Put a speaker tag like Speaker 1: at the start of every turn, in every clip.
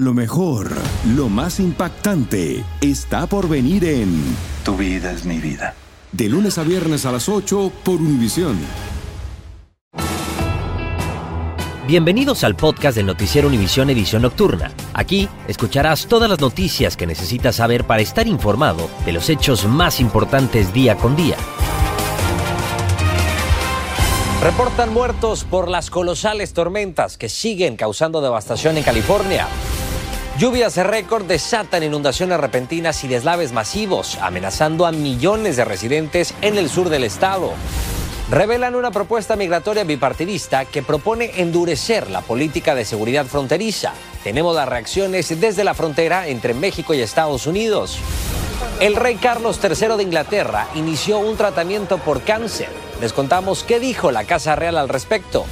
Speaker 1: Lo mejor, lo más impactante, está por venir en
Speaker 2: Tu vida es mi vida.
Speaker 1: De lunes a viernes a las 8 por Univisión.
Speaker 3: Bienvenidos al podcast del Noticiero Univisión Edición Nocturna. Aquí escucharás todas las noticias que necesitas saber para estar informado de los hechos más importantes día con día. Reportan muertos por las colosales tormentas que siguen causando devastación en California. Lluvias de récord desatan inundaciones repentinas y deslaves masivos, amenazando a millones de residentes en el sur del estado. Revelan una propuesta migratoria bipartidista que propone endurecer la política de seguridad fronteriza. Tenemos las reacciones desde la frontera entre México y Estados Unidos. El rey Carlos III de Inglaterra inició un tratamiento por cáncer. Les contamos qué dijo la Casa Real al respecto.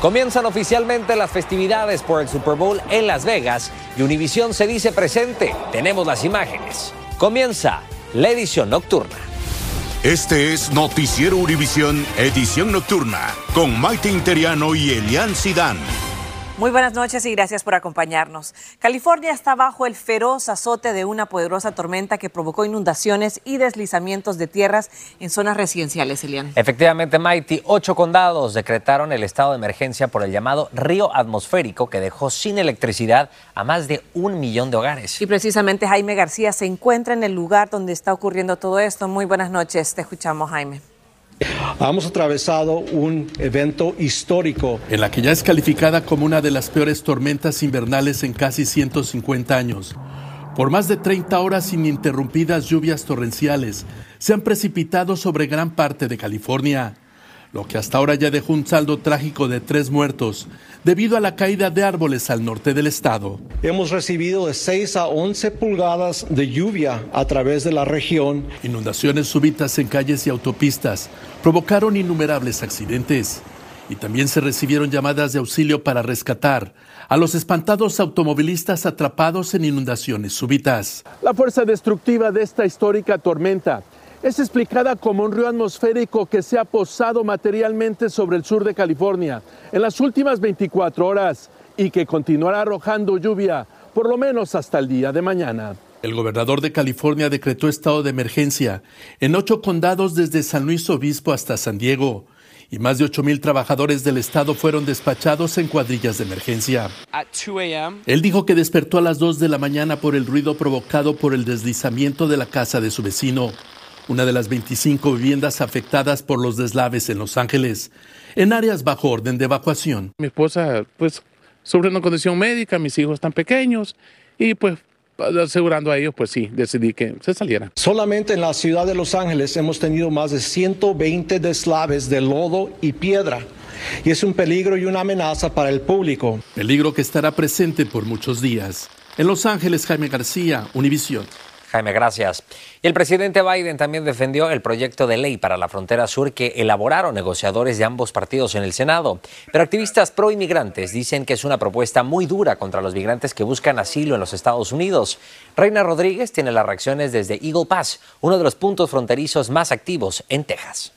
Speaker 3: Comienzan oficialmente las festividades por el Super Bowl en Las Vegas y Univision se dice presente. Tenemos las imágenes. Comienza la edición nocturna.
Speaker 4: Este es Noticiero Univisión, edición nocturna, con Maite Interiano y Elian Sidán.
Speaker 5: Muy buenas noches y gracias por acompañarnos. California está bajo el feroz azote de una poderosa tormenta que provocó inundaciones y deslizamientos de tierras en zonas residenciales, Elian.
Speaker 3: Efectivamente, Mighty, ocho condados decretaron el estado de emergencia por el llamado río atmosférico que dejó sin electricidad a más de un millón de hogares.
Speaker 5: Y precisamente Jaime García se encuentra en el lugar donde está ocurriendo todo esto. Muy buenas noches, te escuchamos, Jaime.
Speaker 6: Hemos atravesado un evento histórico.
Speaker 7: En la que ya es calificada como una de las peores tormentas invernales en casi 150 años. Por más de 30 horas ininterrumpidas lluvias torrenciales se han precipitado sobre gran parte de California, lo que hasta ahora ya dejó un saldo trágico de tres muertos debido a la caída de árboles al norte del estado.
Speaker 6: Hemos recibido de 6 a 11 pulgadas de lluvia a través de la región.
Speaker 7: Inundaciones súbitas en calles y autopistas provocaron innumerables accidentes y también se recibieron llamadas de auxilio para rescatar a los espantados automovilistas atrapados en inundaciones súbitas. La fuerza destructiva de esta histórica tormenta es explicada como un río atmosférico que se ha posado materialmente sobre el sur de California en las últimas 24 horas y que continuará arrojando lluvia por lo menos hasta el día de mañana. El gobernador de California decretó estado de emergencia en ocho condados desde San Luis Obispo hasta San Diego y más de 8 mil trabajadores del estado fueron despachados en cuadrillas de emergencia. Él dijo que despertó a las 2 de la mañana por el ruido provocado por el deslizamiento de la casa de su vecino una de las 25 viviendas afectadas por los deslaves en Los Ángeles, en áreas bajo orden de evacuación.
Speaker 8: Mi esposa, pues, sobre una condición médica, mis hijos están pequeños y pues asegurando a ellos, pues sí, decidí que se salieran.
Speaker 6: Solamente en la ciudad de Los Ángeles hemos tenido más de 120 deslaves de lodo y piedra. Y es un peligro y una amenaza para el público.
Speaker 7: Peligro que estará presente por muchos días. En Los Ángeles, Jaime García, Univisión.
Speaker 3: Jaime, gracias. Y el presidente Biden también defendió el proyecto de ley para la frontera sur que elaboraron negociadores de ambos partidos en el Senado. Pero activistas pro inmigrantes dicen que es una propuesta muy dura contra los migrantes que buscan asilo en los Estados Unidos. Reina Rodríguez tiene las reacciones desde Eagle Pass, uno de los puntos fronterizos más activos en Texas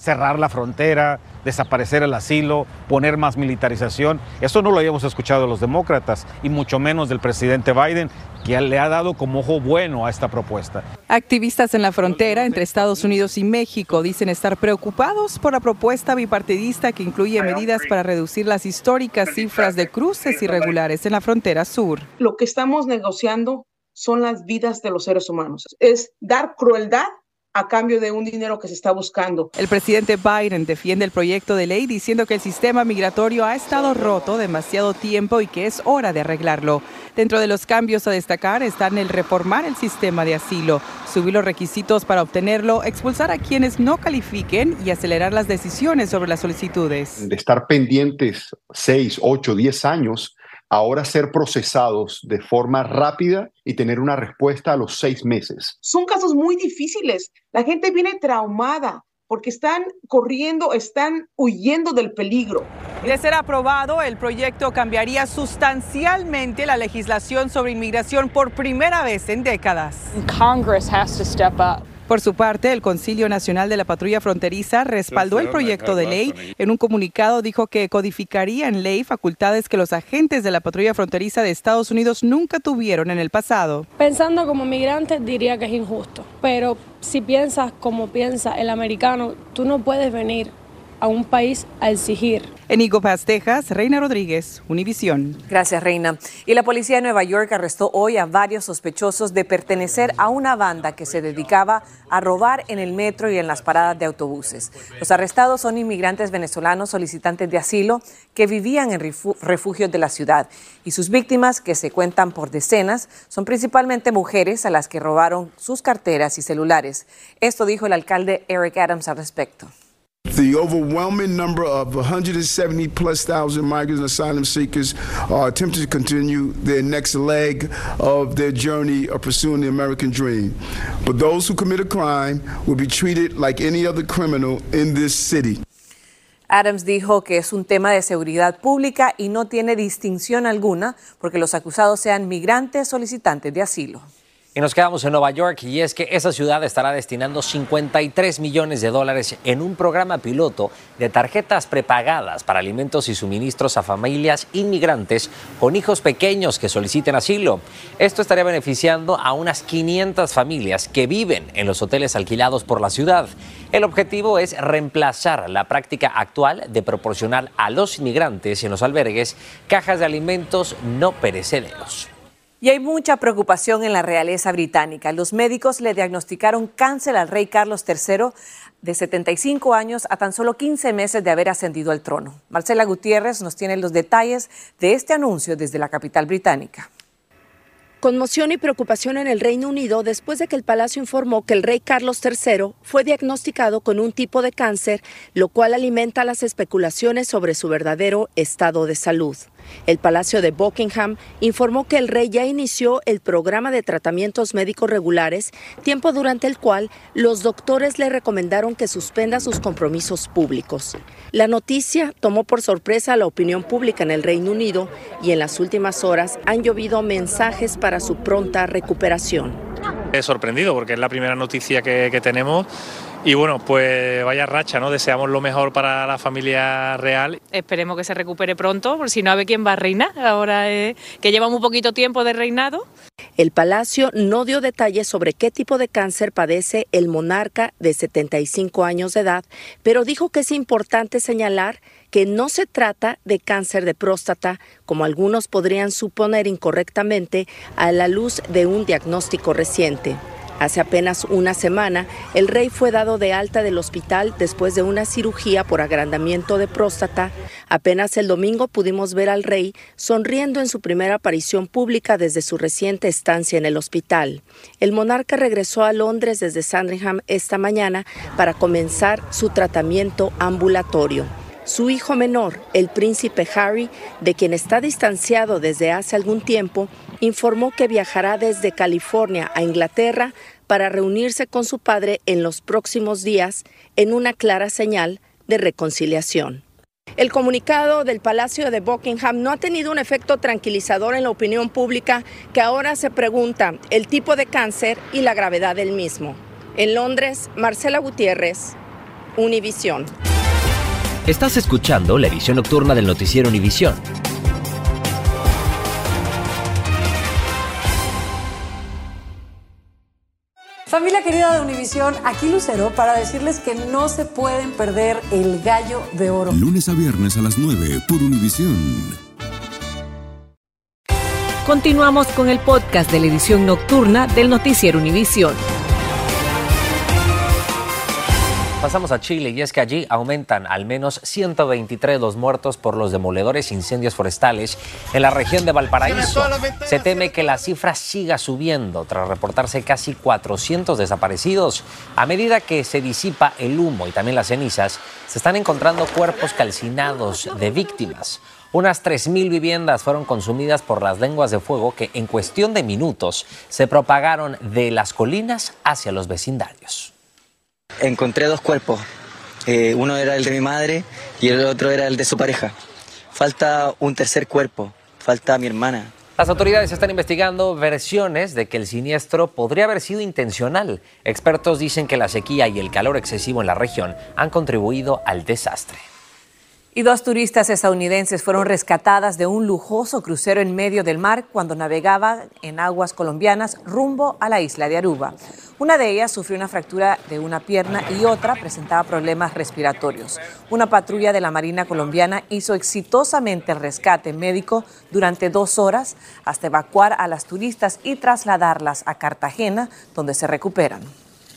Speaker 9: cerrar la frontera, desaparecer el asilo, poner más militarización. Eso no lo habíamos escuchado de los demócratas y mucho menos del presidente Biden, que le ha dado como ojo bueno a esta propuesta.
Speaker 10: Activistas en la frontera entre Estados Unidos y México dicen estar preocupados por la propuesta bipartidista que incluye medidas para reducir las históricas cifras de cruces irregulares en la frontera sur.
Speaker 11: Lo que estamos negociando son las vidas de los seres humanos. Es dar crueldad a cambio de un dinero que se está buscando.
Speaker 10: El presidente Biden defiende el proyecto de ley diciendo que el sistema migratorio ha estado roto demasiado tiempo y que es hora de arreglarlo. Dentro de los cambios a destacar están el reformar el sistema de asilo, subir los requisitos para obtenerlo, expulsar a quienes no califiquen y acelerar las decisiones sobre las solicitudes.
Speaker 12: De estar pendientes 6, 8, 10 años ahora ser procesados de forma rápida y tener una respuesta a los seis meses.
Speaker 11: Son casos muy difíciles. La gente viene traumada porque están corriendo, están huyendo del peligro.
Speaker 10: De ser aprobado, el proyecto cambiaría sustancialmente la legislación sobre inmigración por primera vez en décadas. Por su parte, el Concilio Nacional de la Patrulla Fronteriza respaldó el proyecto de ley. En un comunicado dijo que codificaría en ley facultades que los agentes de la Patrulla Fronteriza de Estados Unidos nunca tuvieron en el pasado.
Speaker 13: Pensando como migrante diría que es injusto, pero si piensas como piensa el americano, tú no puedes venir a un país a exigir.
Speaker 10: En Pass, Texas, Reina Rodríguez, Univisión.
Speaker 5: Gracias, Reina. Y la policía de Nueva York arrestó hoy a varios sospechosos de pertenecer a una banda que se dedicaba a robar en el metro y en las paradas de autobuses. Los arrestados son inmigrantes venezolanos solicitantes de asilo que vivían en refugios de la ciudad. Y sus víctimas, que se cuentan por decenas, son principalmente mujeres a las que robaron sus carteras y celulares. Esto dijo el alcalde Eric Adams al respecto.
Speaker 14: The overwhelming number of 170 plus thousand migrants and asylum seekers are attempting to continue their next leg of their journey of pursuing the American dream. But those who commit a crime will be treated like any other criminal in this city.
Speaker 5: Adams dijo que es un tema de seguridad pública y no tiene distinción alguna porque los acusados sean migrantes solicitantes de asilo.
Speaker 3: Y nos quedamos en Nueva York y es que esa ciudad estará destinando 53 millones de dólares en un programa piloto de tarjetas prepagadas para alimentos y suministros a familias inmigrantes con hijos pequeños que soliciten asilo. Esto estaría beneficiando a unas 500 familias que viven en los hoteles alquilados por la ciudad. El objetivo es reemplazar la práctica actual de proporcionar a los inmigrantes en los albergues cajas de alimentos no perecederos.
Speaker 5: Y hay mucha preocupación en la realeza británica. Los médicos le diagnosticaron cáncer al rey Carlos III de 75 años a tan solo 15 meses de haber ascendido al trono. Marcela Gutiérrez nos tiene los detalles de este anuncio desde la capital británica.
Speaker 15: Conmoción y preocupación en el Reino Unido después de que el Palacio informó que el rey Carlos III fue diagnosticado con un tipo de cáncer, lo cual alimenta las especulaciones sobre su verdadero estado de salud. El Palacio de Buckingham informó que el rey ya inició el programa de tratamientos médicos regulares, tiempo durante el cual los doctores le recomendaron que suspenda sus compromisos públicos. La noticia tomó por sorpresa a la opinión pública en el Reino Unido y en las últimas horas han llovido mensajes para su pronta recuperación.
Speaker 16: He sorprendido porque es la primera noticia que, que tenemos y bueno, pues vaya racha, ¿no? Deseamos lo mejor para la familia real.
Speaker 17: Esperemos que se recupere pronto, por si no, a ver quién va a reinar, ahora eh, que lleva muy poquito tiempo de reinado.
Speaker 15: El Palacio no dio detalles sobre qué tipo de cáncer padece el monarca de 75 años de edad, pero dijo que es importante señalar que no se trata de cáncer de próstata, como algunos podrían suponer incorrectamente a la luz de un diagnóstico reciente. Hace apenas una semana, el rey fue dado de alta del hospital después de una cirugía por agrandamiento de próstata. Apenas el domingo pudimos ver al rey sonriendo en su primera aparición pública desde su reciente estancia en el hospital. El monarca regresó a Londres desde Sandringham esta mañana para comenzar su tratamiento ambulatorio. Su hijo menor, el príncipe Harry, de quien está distanciado desde hace algún tiempo, informó que viajará desde California a Inglaterra para reunirse con su padre en los próximos días en una clara señal de reconciliación. El comunicado del Palacio de Buckingham no ha tenido un efecto tranquilizador en la opinión pública que ahora se pregunta el tipo de cáncer y la gravedad del mismo. En Londres, Marcela Gutiérrez, Univisión.
Speaker 3: Estás escuchando la edición nocturna del noticiero Univisión.
Speaker 18: Familia querida de Univisión, aquí Lucero para decirles que no se pueden perder el gallo de oro.
Speaker 1: Lunes a viernes a las 9 por Univisión.
Speaker 5: Continuamos con el podcast de la edición nocturna del noticiero Univisión.
Speaker 3: Pasamos a Chile y es que allí aumentan al menos 123 los muertos por los demoledores incendios forestales en la región de Valparaíso. Se teme que la cifra siga subiendo tras reportarse casi 400 desaparecidos. A medida que se disipa el humo y también las cenizas, se están encontrando cuerpos calcinados de víctimas. Unas 3.000 viviendas fueron consumidas por las lenguas de fuego que en cuestión de minutos se propagaron de las colinas hacia los vecindarios
Speaker 19: encontré dos cuerpos. Eh, uno era el de mi madre y el otro era el de su pareja. Falta un tercer cuerpo, falta mi hermana.
Speaker 3: Las autoridades están investigando versiones de que el siniestro podría haber sido intencional. Expertos dicen que la sequía y el calor excesivo en la región han contribuido al desastre.
Speaker 5: Y dos turistas estadounidenses fueron rescatadas de un lujoso crucero en medio del mar cuando navegaban en aguas colombianas rumbo a la isla de Aruba. Una de ellas sufrió una fractura de una pierna y otra presentaba problemas respiratorios. Una patrulla de la Marina colombiana hizo exitosamente el rescate médico durante dos horas hasta evacuar a las turistas y trasladarlas a Cartagena, donde se recuperan.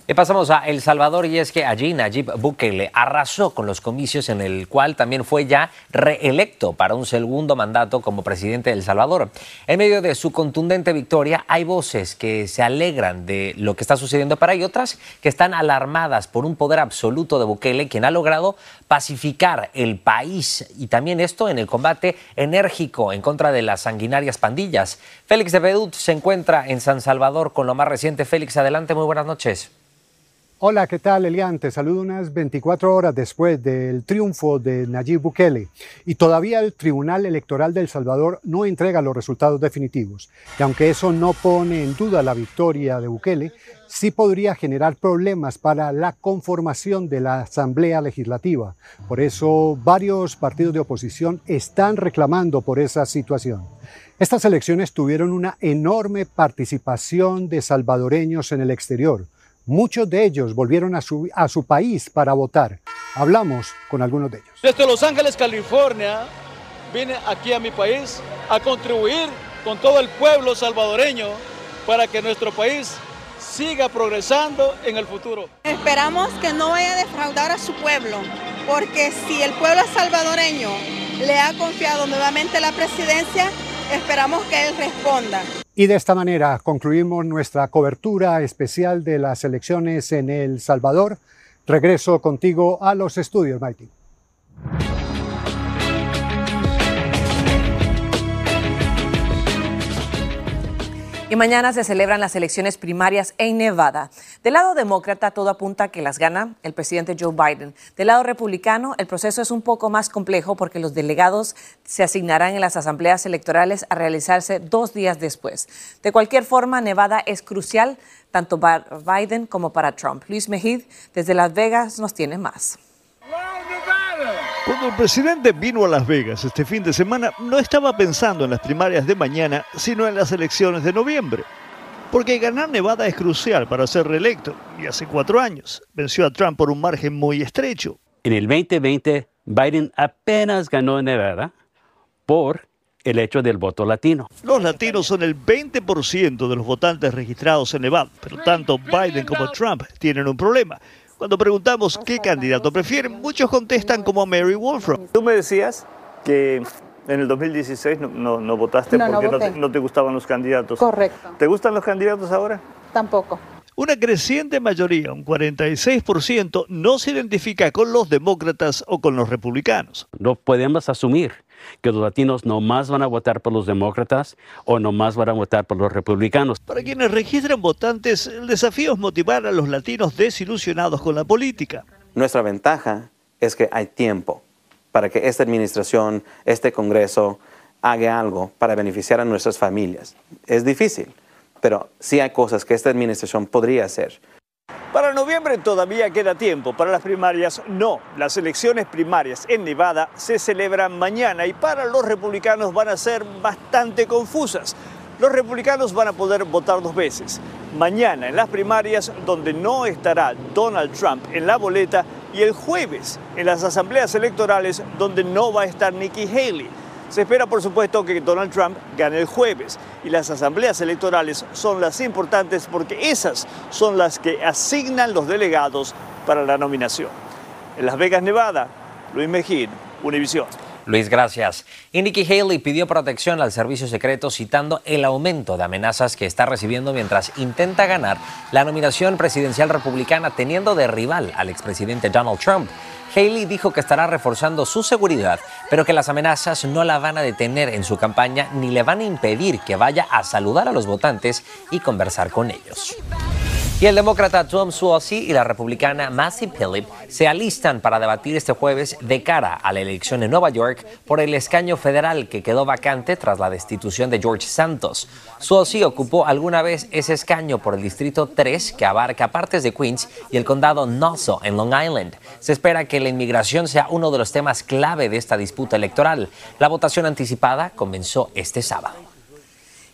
Speaker 3: Y pasamos a El Salvador y es que allí Nayib Bukele arrasó con los comicios en el cual también fue ya reelecto para un segundo mandato como presidente de El Salvador. En medio de su contundente victoria hay voces que se alegran de lo que está sucediendo para y otras que están alarmadas por un poder absoluto de Bukele quien ha logrado pacificar el país y también esto en el combate enérgico en contra de las sanguinarias pandillas. Félix de Bedut se encuentra en San Salvador con lo más reciente. Félix, adelante, muy buenas noches.
Speaker 20: Hola, ¿qué tal, Elian? Te saludo unas 24 horas después del triunfo de Nayib Bukele y todavía el Tribunal Electoral de El Salvador no entrega los resultados definitivos. Y aunque eso no pone en duda la victoria de Bukele, sí podría generar problemas para la conformación de la Asamblea Legislativa. Por eso varios partidos de oposición están reclamando por esa situación. Estas elecciones tuvieron una enorme participación de salvadoreños en el exterior. Muchos de ellos volvieron a su, a su país para votar. Hablamos con algunos de ellos.
Speaker 21: Desde Los Ángeles, California, vine aquí a mi país a contribuir con todo el pueblo salvadoreño para que nuestro país siga progresando en el futuro.
Speaker 22: Esperamos que no vaya a defraudar a su pueblo, porque si el pueblo salvadoreño le ha confiado nuevamente la presidencia, esperamos que él responda.
Speaker 20: Y de esta manera concluimos nuestra cobertura especial de las elecciones en El Salvador. Regreso contigo a los estudios, Mighty.
Speaker 5: Y mañana se celebran las elecciones primarias en Nevada. Del lado demócrata, todo apunta a que las gana el presidente Joe Biden. Del lado republicano, el proceso es un poco más complejo porque los delegados se asignarán en las asambleas electorales a realizarse dos días después. De cualquier forma, Nevada es crucial tanto para Biden como para Trump. Luis Mejid, desde Las Vegas, nos tiene más.
Speaker 23: Cuando el presidente vino a Las Vegas este fin de semana, no estaba pensando en las primarias de mañana, sino en las elecciones de noviembre. Porque ganar Nevada es crucial para ser reelecto, y hace cuatro años venció a Trump por un margen muy estrecho.
Speaker 24: En el 2020, Biden apenas ganó Nevada por el hecho del voto latino.
Speaker 23: Los latinos son el 20% de los votantes registrados en Nevada, pero tanto Biden como Trump tienen un problema. Cuando preguntamos qué candidato prefieren, muchos contestan como Mary Wolfram.
Speaker 25: Tú me decías que en el 2016 no, no, votaste
Speaker 22: No,
Speaker 25: porque no,
Speaker 22: voté.
Speaker 25: te, no te gustaban los candidatos.
Speaker 22: Correcto.
Speaker 25: ¿Te gustan los candidatos ahora?
Speaker 22: Tampoco.
Speaker 23: Una creciente mayoría, un 46%, no se identifica con los demócratas o con los republicanos.
Speaker 24: No podemos asumir que los latinos nomás van a votar por los demócratas o nomás van a votar por los republicanos.
Speaker 23: Para quienes registran votantes, el desafío es motivar a los latinos desilusionados con la política.
Speaker 26: Nuestra ventaja es que hay tiempo para que esta administración, este Congreso, haga algo para beneficiar a nuestras familias. Es difícil, pero sí hay cosas que esta administración podría hacer.
Speaker 23: Para noviembre todavía queda tiempo, para las primarias no. Las elecciones primarias en Nevada se celebran mañana y para los republicanos van a ser bastante confusas. Los republicanos van a poder votar dos veces. Mañana en las primarias donde no estará Donald Trump en la boleta y el jueves en las asambleas electorales donde no va a estar Nikki Haley. Se espera, por supuesto, que Donald Trump gane el jueves y las asambleas electorales son las importantes porque esas son las que asignan los delegados para la nominación. En Las Vegas, Nevada, Luis Mejín, Univisión.
Speaker 3: Luis, gracias. Y Nikki Haley pidió protección al servicio secreto citando el aumento de amenazas que está recibiendo mientras intenta ganar la nominación presidencial republicana teniendo de rival al expresidente Donald Trump. Haley dijo que estará reforzando su seguridad, pero que las amenazas no la van a detener en su campaña ni le van a impedir que vaya a saludar a los votantes y conversar con ellos. Y el demócrata Tom Suozzi y la republicana Massey Phillip se alistan para debatir este jueves de cara a la elección en Nueva York por el escaño federal que quedó vacante tras la destitución de George Santos. Suozzi ocupó alguna vez ese escaño por el Distrito 3 que abarca partes de Queens y el condado Nassau en Long Island. Se espera que la inmigración sea uno de los temas clave de esta disputa electoral. La votación anticipada comenzó este sábado.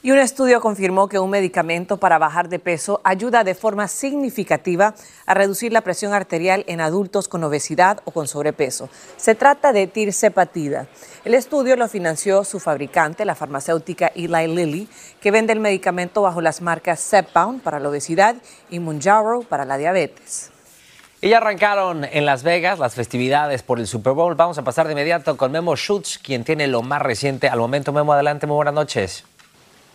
Speaker 5: Y un estudio confirmó que un medicamento para bajar de peso ayuda de forma significativa a reducir la presión arterial en adultos con obesidad o con sobrepeso. Se trata de tirzepatida. El estudio lo financió su fabricante, la farmacéutica Eli Lilly, que vende el medicamento bajo las marcas Zepbound para la obesidad y Munjaro para la diabetes.
Speaker 3: Y ya arrancaron en Las Vegas las festividades por el Super Bowl. Vamos a pasar de inmediato con Memo Schutz, quien tiene lo más reciente al momento. Memo, adelante, muy buenas noches.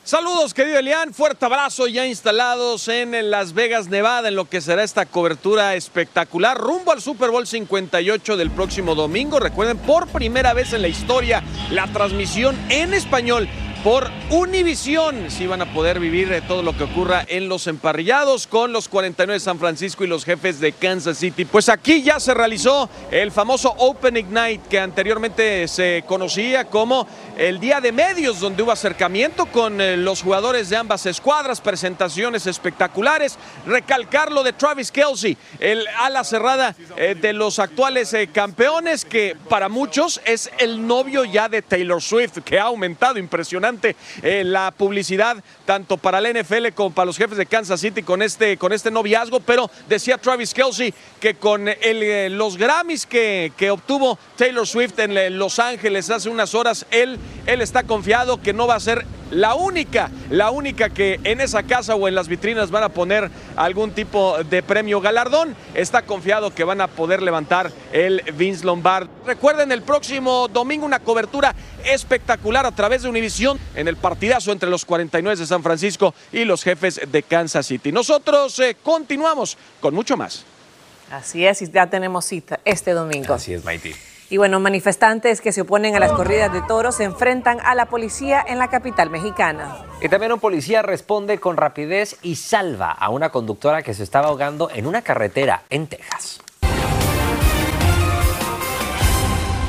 Speaker 27: Saludos, querido Elian. Fuerte abrazo ya instalados en Las Vegas, Nevada, en lo que será esta cobertura espectacular rumbo al Super Bowl 58 del próximo domingo. Recuerden, por primera vez en la historia, la transmisión en español por Univisión. Si van a poder vivir de todo lo que ocurra en los emparrillados con los 49 de San Francisco y los jefes de Kansas City. Pues aquí ya se realizó el famoso Open Ignite que anteriormente se conocía como el día de medios, donde hubo acercamiento con eh, los jugadores de ambas escuadras, presentaciones espectaculares. Recalcar lo de Travis Kelsey, el ala cerrada eh, de los actuales eh, campeones, que para muchos es el novio ya de Taylor Swift, que ha aumentado impresionante eh, la publicidad tanto para la NFL como para los jefes de Kansas City con este, con este noviazgo, pero decía Travis Kelsey que con eh, los Grammys que, que, obtuvo Taylor Swift en eh, Los Ángeles hace unas horas, él, él está confiado que no va a ser la única, la única que en esa casa o en las vitrinas van a poner algún tipo de premio galardón. Está confiado que van a poder levantar el Vince Lombard. Recuerden el próximo domingo una cobertura espectacular a través de Univisión en el partidazo entre los 49 de San Francisco y los jefes de Kansas City. Nosotros eh, continuamos con mucho más.
Speaker 5: Así es, y ya tenemos cita este domingo.
Speaker 3: Así es, Maiti.
Speaker 5: Y bueno, manifestantes que se oponen a las corridas de toros se enfrentan a la policía en la capital mexicana.
Speaker 3: Y también un policía responde con rapidez y salva a una conductora que se estaba ahogando en una carretera en Texas.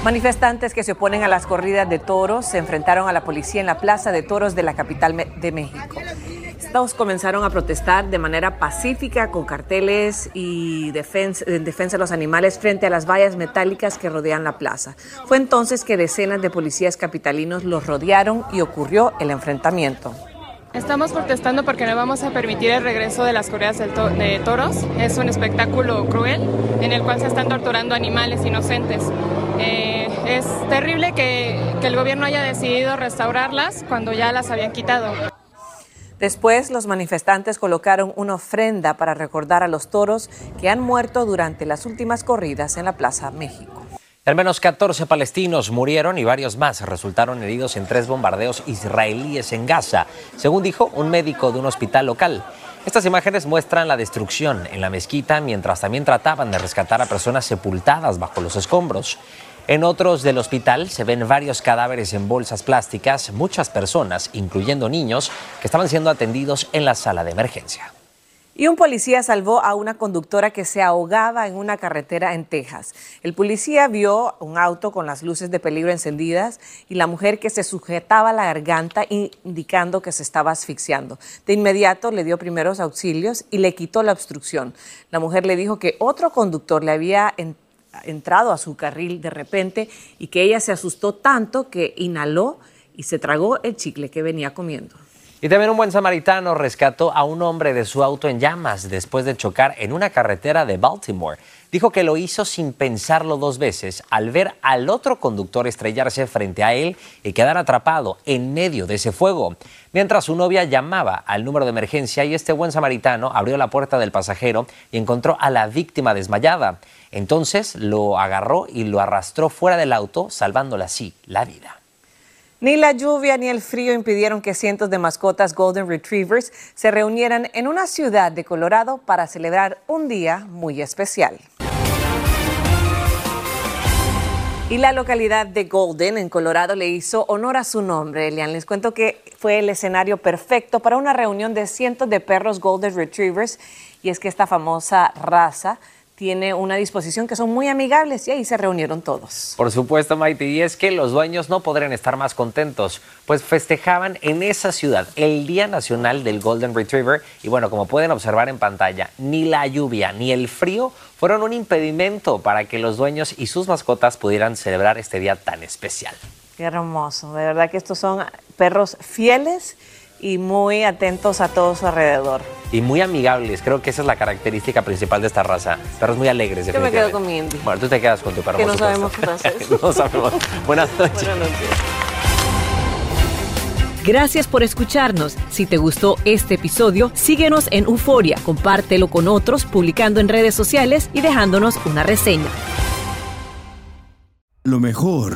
Speaker 5: Manifestantes que se oponen a las corridas de toros se enfrentaron a la policía en la Plaza de Toros de la capital de México. Comenzaron a protestar de manera pacífica con carteles y defensa, en defensa de los animales frente a las vallas metálicas que rodean la plaza. Fue entonces que decenas de policías capitalinos los rodearon y ocurrió el enfrentamiento.
Speaker 28: Estamos protestando porque no vamos a permitir el regreso de las corridas de toros. Es un espectáculo cruel en el cual se están torturando animales inocentes. Eh, es terrible que, que el gobierno haya decidido restaurarlas cuando ya las habían quitado.
Speaker 5: Después, los manifestantes colocaron una ofrenda para recordar a los toros que han muerto durante las últimas corridas en la Plaza México.
Speaker 3: Al menos 14 palestinos murieron y varios más resultaron heridos en tres bombardeos israelíes en Gaza, según dijo un médico de un hospital local. Estas imágenes muestran la destrucción en la mezquita mientras también trataban de rescatar a personas sepultadas bajo los escombros. En otros del hospital se ven varios cadáveres en bolsas plásticas, muchas personas, incluyendo niños, que estaban siendo atendidos en la sala de emergencia.
Speaker 5: Y un policía salvó a una conductora que se ahogaba en una carretera en Texas. El policía vio un auto con las luces de peligro encendidas y la mujer que se sujetaba la garganta indicando que se estaba asfixiando. De inmediato le dio primeros auxilios y le quitó la obstrucción. La mujer le dijo que otro conductor le había entrado a su carril de repente y que ella se asustó tanto que inhaló y se tragó el chicle que venía comiendo.
Speaker 3: Y también un buen samaritano rescató a un hombre de su auto en llamas después de chocar en una carretera de Baltimore. Dijo que lo hizo sin pensarlo dos veces al ver al otro conductor estrellarse frente a él y quedar atrapado en medio de ese fuego. Mientras su novia llamaba al número de emergencia y este buen samaritano abrió la puerta del pasajero y encontró a la víctima desmayada. Entonces lo agarró y lo arrastró fuera del auto, salvándole así la vida.
Speaker 5: Ni la lluvia ni el frío impidieron que cientos de mascotas Golden Retrievers se reunieran en una ciudad de Colorado para celebrar un día muy especial. Y la localidad de Golden, en Colorado, le hizo honor a su nombre. Elian, les cuento que fue el escenario perfecto para una reunión de cientos de perros Golden Retrievers. Y es que esta famosa raza tiene una disposición que son muy amigables y ahí se reunieron todos.
Speaker 3: Por supuesto, Maite, y es que los dueños no podrían estar más contentos, pues festejaban en esa ciudad el Día Nacional del Golden Retriever y bueno, como pueden observar en pantalla, ni la lluvia ni el frío fueron un impedimento para que los dueños y sus mascotas pudieran celebrar este día tan especial.
Speaker 5: Qué hermoso, de verdad que estos son perros fieles y muy atentos a todo su alrededor.
Speaker 3: Y muy amigables, creo que esa es la característica principal de esta raza. Perros muy alegres,
Speaker 5: Yo me quedo con mi Indy.
Speaker 3: Bueno, tú te quedas con tu perro,
Speaker 5: Que
Speaker 3: por
Speaker 5: no
Speaker 3: supuesto.
Speaker 5: sabemos qué raza
Speaker 3: no sabemos. Buenas noches.
Speaker 5: Buenas noches.
Speaker 29: Gracias por escucharnos. Si te gustó este episodio, síguenos en Euforia, compártelo con otros, publicando en redes sociales y dejándonos una reseña.
Speaker 1: Lo mejor,